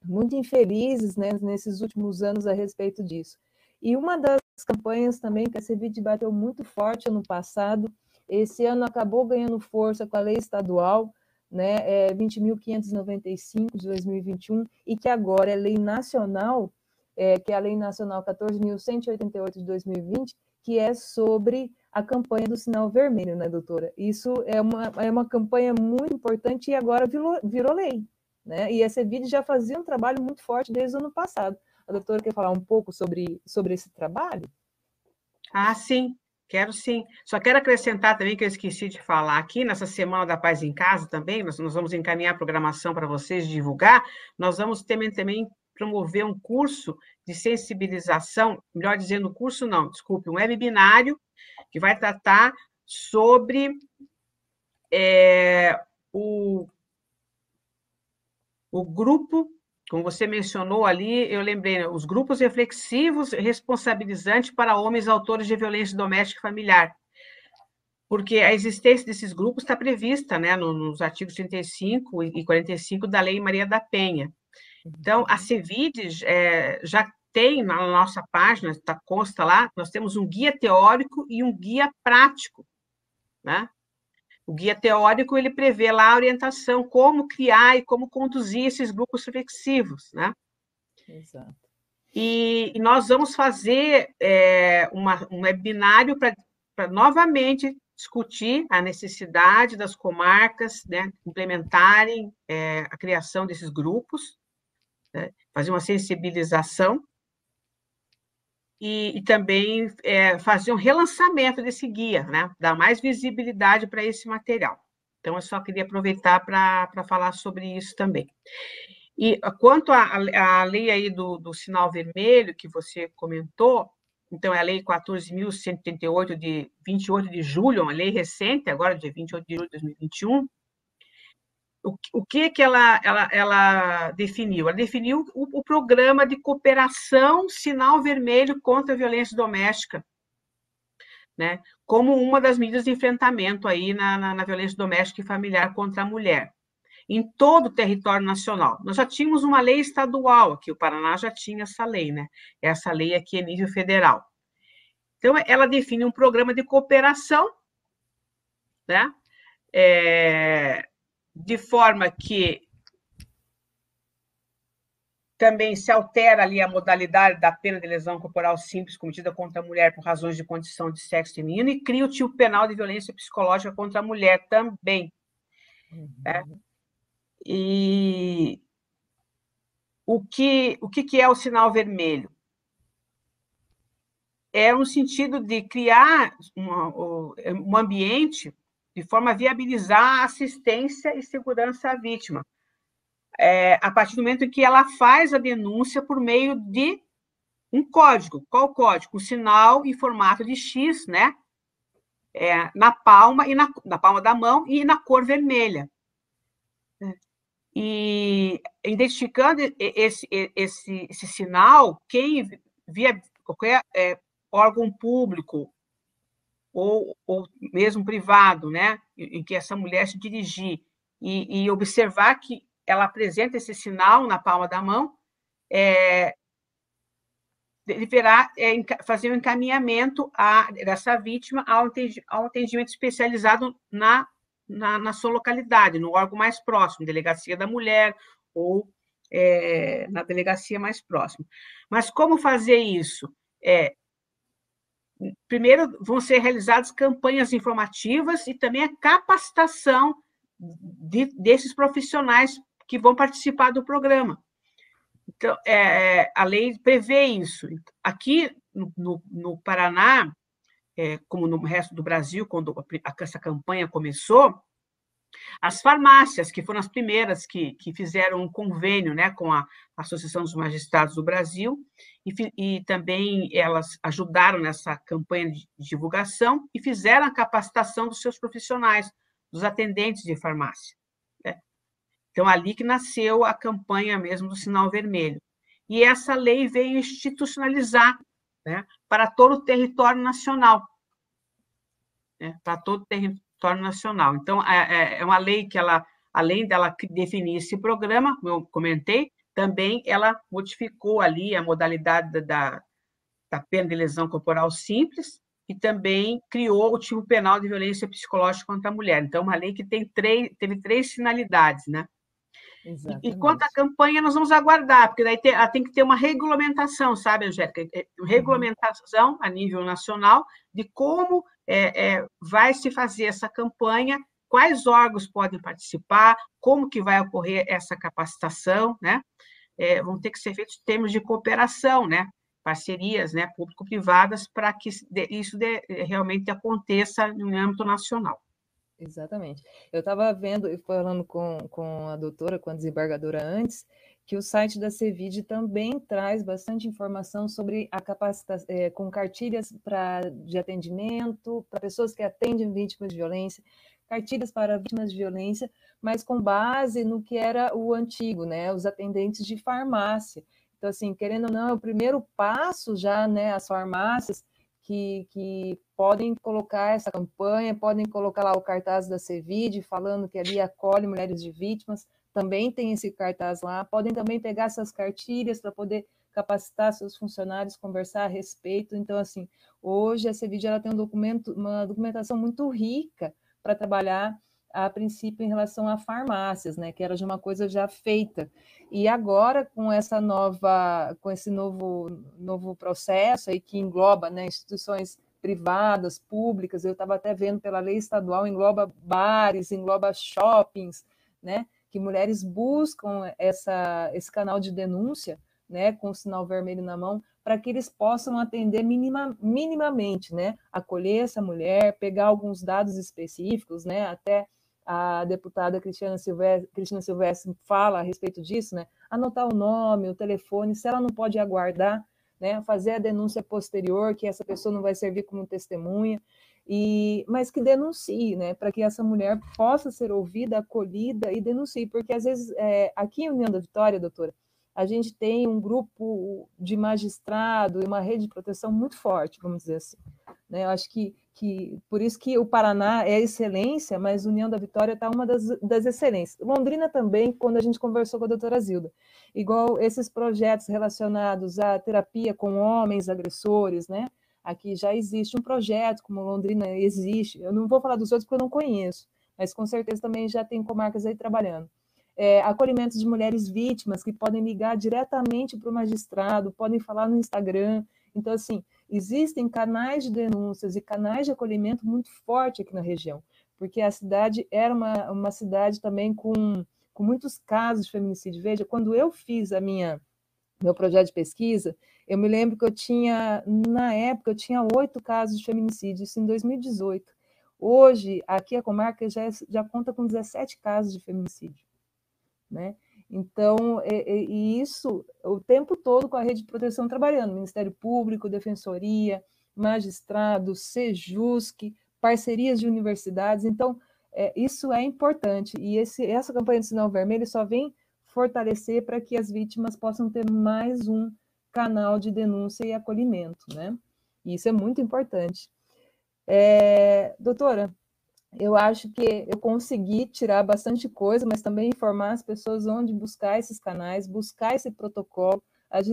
muito infelizes né, nesses últimos anos a respeito disso. E uma das campanhas também que a CEVID bateu muito forte ano passado, esse ano acabou ganhando força com a lei estadual, né, é 20.595 de 2021, e que agora é lei nacional é, que é a Lei Nacional 14.188 de 2020, que é sobre a campanha do sinal vermelho, né, doutora? Isso é uma, é uma campanha muito importante e agora virou, virou lei, né? E a CEVID já fazia um trabalho muito forte desde o ano passado. A doutora quer falar um pouco sobre, sobre esse trabalho? Ah, sim, quero sim. Só quero acrescentar também que eu esqueci de falar aqui, nessa Semana da Paz em Casa também, nós, nós vamos encaminhar a programação para vocês divulgar, nós vamos também, também promover um curso de sensibilização, melhor dizendo, curso não, desculpe, um webinário que vai tratar sobre é, o, o grupo, como você mencionou ali, eu lembrei, né, os grupos reflexivos responsabilizantes para homens autores de violência doméstica e familiar. Porque a existência desses grupos está prevista né, nos artigos 35 e 45 da Lei Maria da Penha. Então, a CEVID é, já tem na nossa página, está consta lá, nós temos um guia teórico e um guia prático, né? O guia teórico ele prevê lá a orientação, como criar e como conduzir esses grupos reflexivos, né? Exato. E, e nós vamos fazer é, uma, um webinário para novamente discutir a necessidade das comarcas né, implementarem é, a criação desses grupos, né, fazer uma sensibilização e, e também é, fazer um relançamento desse guia, né? dar mais visibilidade para esse material. Então, eu só queria aproveitar para falar sobre isso também. E quanto à lei aí do, do sinal vermelho que você comentou, então é a lei 14.138 de 28 de julho, uma lei recente, agora de 28 de julho de 2021, o, que que ela, ela, ela definiu? Ela definiu o, o, programa de cooperação sinal vermelho contra a violência doméstica, né? Como uma das medidas de enfrentamento aí na, na, na violência doméstica e familiar contra a mulher, em todo o território nacional. Nós já tínhamos uma lei estadual aqui, o Paraná já tinha essa lei, né? Essa lei aqui é nível federal. Então, ela define um programa de cooperação, né? É, de forma que também se altera ali a modalidade da pena de lesão corporal simples cometida contra a mulher por razões de condição de sexo feminino e cria o tipo penal de violência psicológica contra a mulher também. Uhum. Né? E o que, o que é o sinal vermelho? É no sentido de criar um ambiente de forma a viabilizar assistência e segurança à vítima. É, a partir do momento em que ela faz a denúncia por meio de um código. Qual código? Um sinal em formato de X, né? É, na palma e na, na, palma da mão e na cor vermelha. E identificando esse, esse, esse sinal, quem via qualquer é, órgão público ou, ou mesmo privado, né, em que essa mulher se dirigir e, e observar que ela apresenta esse sinal na palma da mão, é, deverá é, fazer um encaminhamento a, dessa vítima ao, ao atendimento especializado na, na, na, sua localidade, no órgão mais próximo, delegacia da mulher ou é, na delegacia mais próxima. Mas como fazer isso? É, primeiro vão ser realizadas campanhas informativas e também a capacitação de, desses profissionais que vão participar do programa. Então, é, é a lei prevê isso. Aqui no, no, Paraná, é, como no resto do Brasil, quando a, essa campanha começou, as farmácias, que foram as primeiras que, que fizeram um convênio né, com a Associação dos Magistrados do Brasil, e, e também elas ajudaram nessa campanha de divulgação e fizeram a capacitação dos seus profissionais, dos atendentes de farmácia. Né? Então, ali que nasceu a campanha mesmo do Sinal Vermelho. E essa lei veio institucionalizar né, para todo o território nacional. Né, para todo o território território nacional. Então, é, é, é uma lei que ela, além dela definir esse programa, como eu comentei, também ela modificou ali a modalidade da, da pena de lesão corporal simples e também criou o tipo penal de violência psicológica contra a mulher. Então, uma lei que tem três, teve três finalidades, né? Exatamente. E quanto à campanha, nós vamos aguardar, porque daí tem, tem que ter uma regulamentação, sabe, Angélica? É, uhum. Regulamentação a nível nacional de como é, é, vai se fazer essa campanha, quais órgãos podem participar, como que vai ocorrer essa capacitação, né? É, vão ter que ser feitos termos de cooperação, né? Parcerias, né? Público-privadas, para que isso de, realmente aconteça no âmbito nacional. Exatamente. Eu estava vendo e falando com, com a doutora, com a desembargadora antes, que o site da CEVID também traz bastante informação sobre a capacitação, é, com cartilhas pra, de atendimento para pessoas que atendem vítimas de violência, cartilhas para vítimas de violência, mas com base no que era o antigo, né, os atendentes de farmácia. Então, assim, querendo ou não, é o primeiro passo já, né, as farmácias que, que podem colocar essa campanha, podem colocar lá o cartaz da CEVID, falando que ali acolhe mulheres de vítimas, também tem esse cartaz lá, podem também pegar essas cartilhas para poder capacitar seus funcionários, conversar a respeito. Então, assim, hoje a CEVID ela tem um documento, uma documentação muito rica para trabalhar a princípio em relação a farmácias, né, que era de uma coisa já feita. E agora com essa nova, com esse novo novo processo aí que engloba, né, instituições privadas, públicas, eu estava até vendo pela lei estadual, engloba bares, engloba shoppings, né, que mulheres buscam essa, esse canal de denúncia, né, com o sinal vermelho na mão, para que eles possam atender minima, minimamente, né, acolher essa mulher, pegar alguns dados específicos, né, até a deputada Cristiana Silvestre, Cristina Silvestre fala a respeito disso, né, anotar o nome, o telefone, se ela não pode aguardar, né, fazer a denúncia posterior, que essa pessoa não vai servir como testemunha, e, mas que denuncie, né, para que essa mulher possa ser ouvida, acolhida e denuncie, porque às vezes é, aqui em União da Vitória, doutora, a gente tem um grupo de magistrado e uma rede de proteção muito forte, vamos dizer assim. Né? Eu acho que, que por isso que o Paraná é excelência, mas União da Vitória está uma das, das excelências. Londrina também, quando a gente conversou com a doutora Zilda, igual esses projetos relacionados à terapia com homens agressores, né? Aqui já existe um projeto, como Londrina existe. Eu não vou falar dos outros porque eu não conheço, mas com certeza também já tem comarcas aí trabalhando. É, acolhimento de mulheres vítimas que podem ligar diretamente para o magistrado, podem falar no Instagram. Então, assim, existem canais de denúncias e canais de acolhimento muito forte aqui na região, porque a cidade era uma, uma cidade também com, com muitos casos de feminicídio. Veja, quando eu fiz a minha meu projeto de pesquisa, eu me lembro que eu tinha, na época, eu tinha oito casos de feminicídio, isso em 2018. Hoje, aqui a comarca já, é, já conta com 17 casos de feminicídio. Né? Então, e, e, isso o tempo todo com a rede de proteção trabalhando, Ministério Público, Defensoria, magistrados, Sejusc, parcerias de universidades. Então, é, isso é importante. E esse, essa campanha de sinal vermelho só vem fortalecer para que as vítimas possam ter mais um canal de denúncia e acolhimento, né? E isso é muito importante. É, doutora, eu acho que eu consegui tirar bastante coisa, mas também informar as pessoas onde buscar esses canais, buscar esse protocolo, as,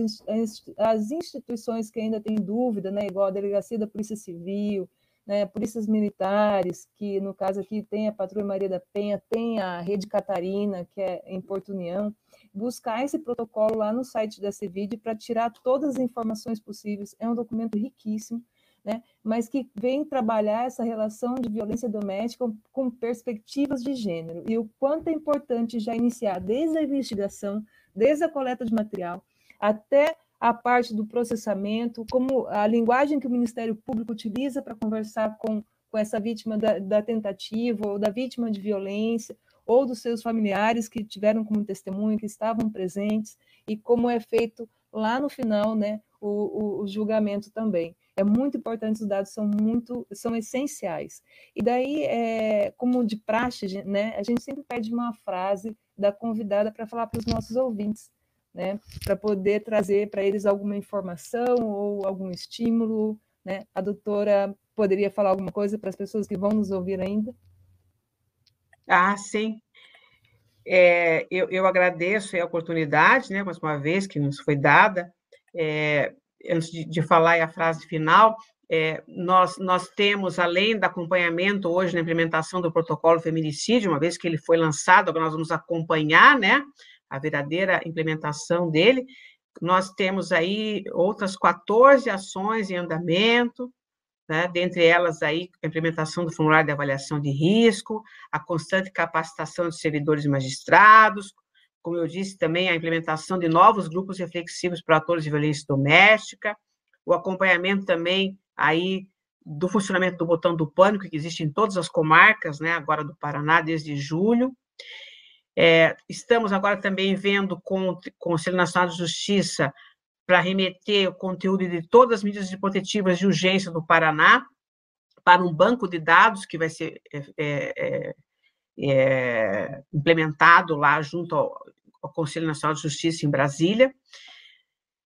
as instituições que ainda têm dúvida, né, igual a Delegacia da Polícia Civil, né, polícias militares, que no caso aqui tem a Patrulha Maria da Penha, tem a Rede Catarina, que é em Porto União, buscar esse protocolo lá no site da CIVID para tirar todas as informações possíveis. É um documento riquíssimo, né, mas que vem trabalhar essa relação de violência doméstica com perspectivas de gênero e o quanto é importante já iniciar desde a investigação, desde a coleta de material, até a parte do processamento, como a linguagem que o Ministério Público utiliza para conversar com, com essa vítima da, da, tentativa ou da vítima de violência, ou dos seus familiares que tiveram como testemunho, que estavam presentes, e como é feito lá no final né, o, o, o julgamento também. É muito importante, os dados são muito, são essenciais. E daí, é, como de praxe, né, a gente sempre pede uma frase da convidada para falar para os nossos ouvintes né, para poder trazer para eles alguma informação ou algum estímulo. Né? A doutora poderia falar alguma coisa para as pessoas que vão nos ouvir ainda? Ah, sim. É, eu, eu, agradeço a oportunidade, né, mais uma vez, que nos foi dada. É, antes de, de, falar a frase final, é, nós, nós temos, além do acompanhamento hoje na implementação do protocolo feminicídio, uma vez que ele foi lançado, nós vamos acompanhar, né, a verdadeira implementação dele. Nós temos aí outras 14 ações em andamento, né? dentre elas aí a implementação do formulário de avaliação de risco, a constante capacitação de servidores magistrados, como eu disse também, a implementação de novos grupos reflexivos para atores de violência doméstica, o acompanhamento também aí do funcionamento do botão do pânico, que existe em todas as comarcas, né, agora do Paraná, desde julho. É, estamos agora também vendo com o Conselho Nacional de Justiça para remeter o conteúdo de todas as medidas protetivas de urgência do Paraná para um banco de dados que vai ser é, é, é implementado lá junto ao, ao Conselho Nacional de Justiça em Brasília.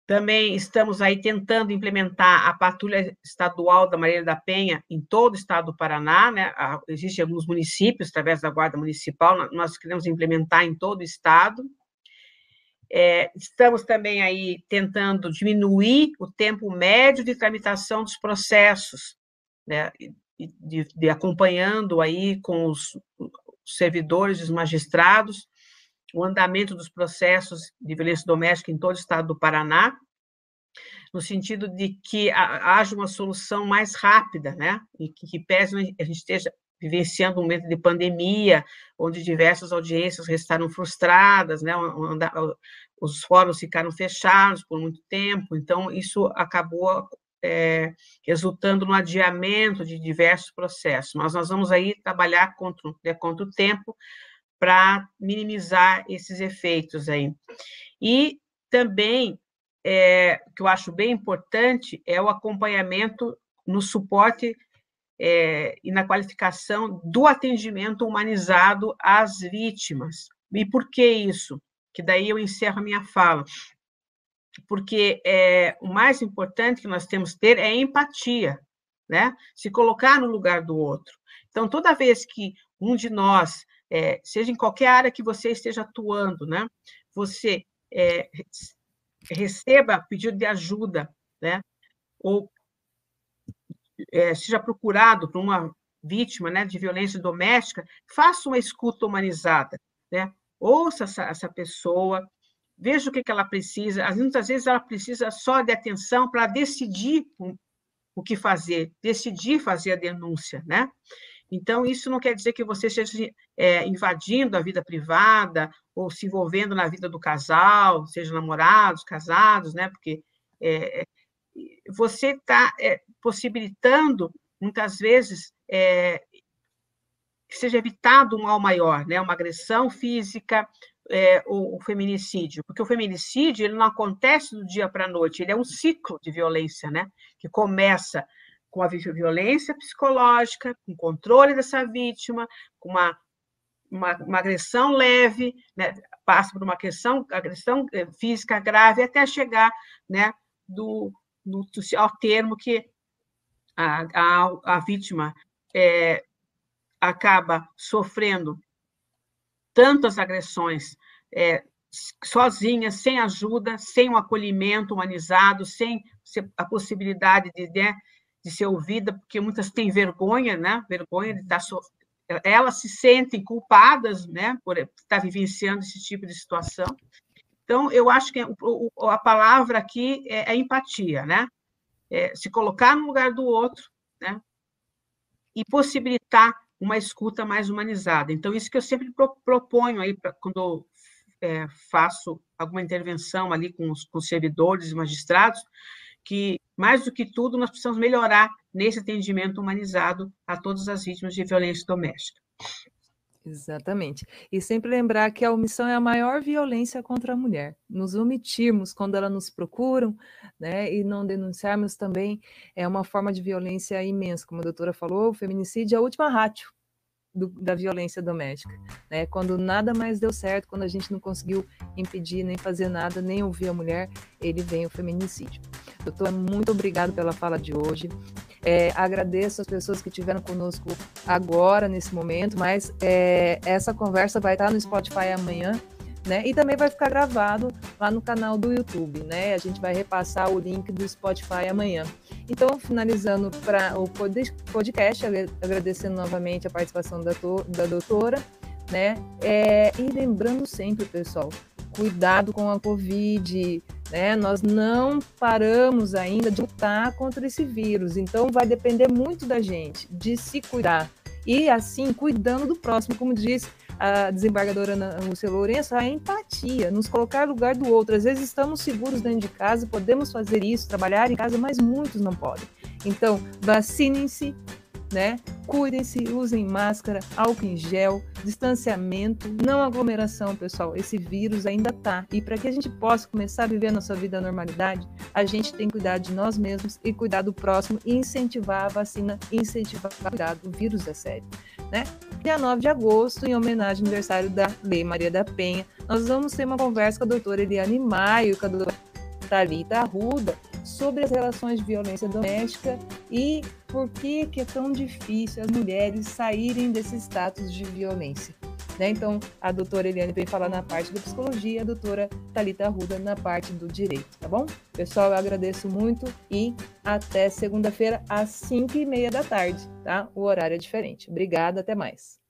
Também estamos aí tentando implementar a patrulha estadual da Maria da Penha em todo o estado do Paraná, né? Existem alguns municípios, através da Guarda Municipal, nós queremos implementar em todo o estado. É, estamos também aí tentando diminuir o tempo médio de tramitação dos processos, né? De, de acompanhando aí com os servidores, os magistrados, o andamento dos processos de violência doméstica em todo o estado do Paraná, no sentido de que haja uma solução mais rápida, né? E que, que pese a gente esteja vivenciando um momento de pandemia, onde diversas audiências restaram frustradas, né? Os fóruns ficaram fechados por muito tempo, então isso acabou é, resultando no adiamento de diversos processos. Mas nós vamos aí trabalhar contra, né, contra o tempo para minimizar esses efeitos aí. E também, é, que eu acho bem importante, é o acompanhamento no suporte é, e na qualificação do atendimento humanizado às vítimas. E por que isso? Que daí eu encerro a minha fala. Porque é, o mais importante que nós temos que ter é empatia, né? Se colocar no lugar do outro. Então, toda vez que um de nós é, seja em qualquer área que você esteja atuando, né? Você é, receba pedido de ajuda, né? Ou é, seja procurado por uma vítima, né, de violência doméstica, faça uma escuta humanizada, né? Ouça essa, essa pessoa, veja o que, que ela precisa. Muitas vezes ela precisa só de atenção para decidir o que fazer, decidir fazer a denúncia, né? Então, isso não quer dizer que você esteja é, invadindo a vida privada ou se envolvendo na vida do casal, seja namorados, casados, né? Porque é, é você está é, possibilitando, muitas vezes, é, que seja evitado um mal maior, né? Uma agressão física, é, o, o, feminicídio, porque o feminicídio ele não acontece do dia para a noite, ele é um ciclo de violência, né? Que começa com a violência psicológica, com controle dessa vítima, com uma, uma, uma agressão leve, né, passa por uma agressão, agressão eh, física grave, até chegar né, do, ao termo que a, a, a vítima é, acaba sofrendo tantas agressões é, sozinha, sem ajuda, sem um acolhimento humanizado, sem a possibilidade de, né, de ser ouvida, porque muitas têm vergonha, né? Vergonha de estar so... elas se sentem culpadas, né, por estar vivenciando esse tipo de situação. Então, eu acho que a palavra aqui é, é empatia, né? É se colocar no lugar do outro, né? E possibilitar uma escuta mais humanizada. Então, isso que eu sempre proponho aí pra, quando é, faço alguma intervenção ali com os, com os servidores e magistrados, que, mais do que tudo, nós precisamos melhorar nesse atendimento humanizado a todas as vítimas de violência doméstica. Exatamente. E sempre lembrar que a omissão é a maior violência contra a mulher. Nos omitirmos quando elas nos procuram, né, e não denunciarmos também é uma forma de violência imensa. Como a doutora falou, o feminicídio é a última rátio do, da violência doméstica. Né? Quando nada mais deu certo, quando a gente não conseguiu impedir, nem fazer nada, nem ouvir a mulher, ele vem o feminicídio. Doutor, muito obrigado pela fala de hoje. É, agradeço as pessoas que estiveram conosco agora, nesse momento, mas é, essa conversa vai estar no Spotify amanhã né? E também vai ficar gravado lá no canal do YouTube, né? A gente vai repassar o link do Spotify amanhã. Então, finalizando para o podcast, agradecendo novamente a participação da, da doutora, né? É, e lembrando sempre, pessoal, cuidado com a Covid, né? Nós não paramos ainda de lutar contra esse vírus, então vai depender muito da gente, de se cuidar. E assim, cuidando do próximo, como disse a desembargadora Ana Lúcia Lourenço, a empatia, nos colocar no lugar do outro. Às vezes estamos seguros dentro de casa, podemos fazer isso, trabalhar em casa, mas muitos não podem. Então, vacinem-se, né? Cuidem-se, usem máscara, álcool em gel, distanciamento, não aglomeração, pessoal. Esse vírus ainda tá. E para que a gente possa começar a viver a nossa vida à normalidade, a gente tem que cuidar de nós mesmos e cuidar do próximo e incentivar a vacina, incentivar o cuidado. O vírus é sério, né? Dia 9 de agosto, em homenagem ao aniversário da Lei Maria da Penha, nós vamos ter uma conversa com a doutora Eliane Maio, com a doutora Thalita Arruda, sobre as relações de violência doméstica e por que, que é tão difícil as mulheres saírem desse status de violência. Né? Então, a doutora Eliane vem falar na parte da psicologia, a doutora Talita Arruda na parte do direito, tá bom? Pessoal, eu agradeço muito e até segunda-feira às 5 e meia da tarde, tá? O horário é diferente. Obrigada, até mais.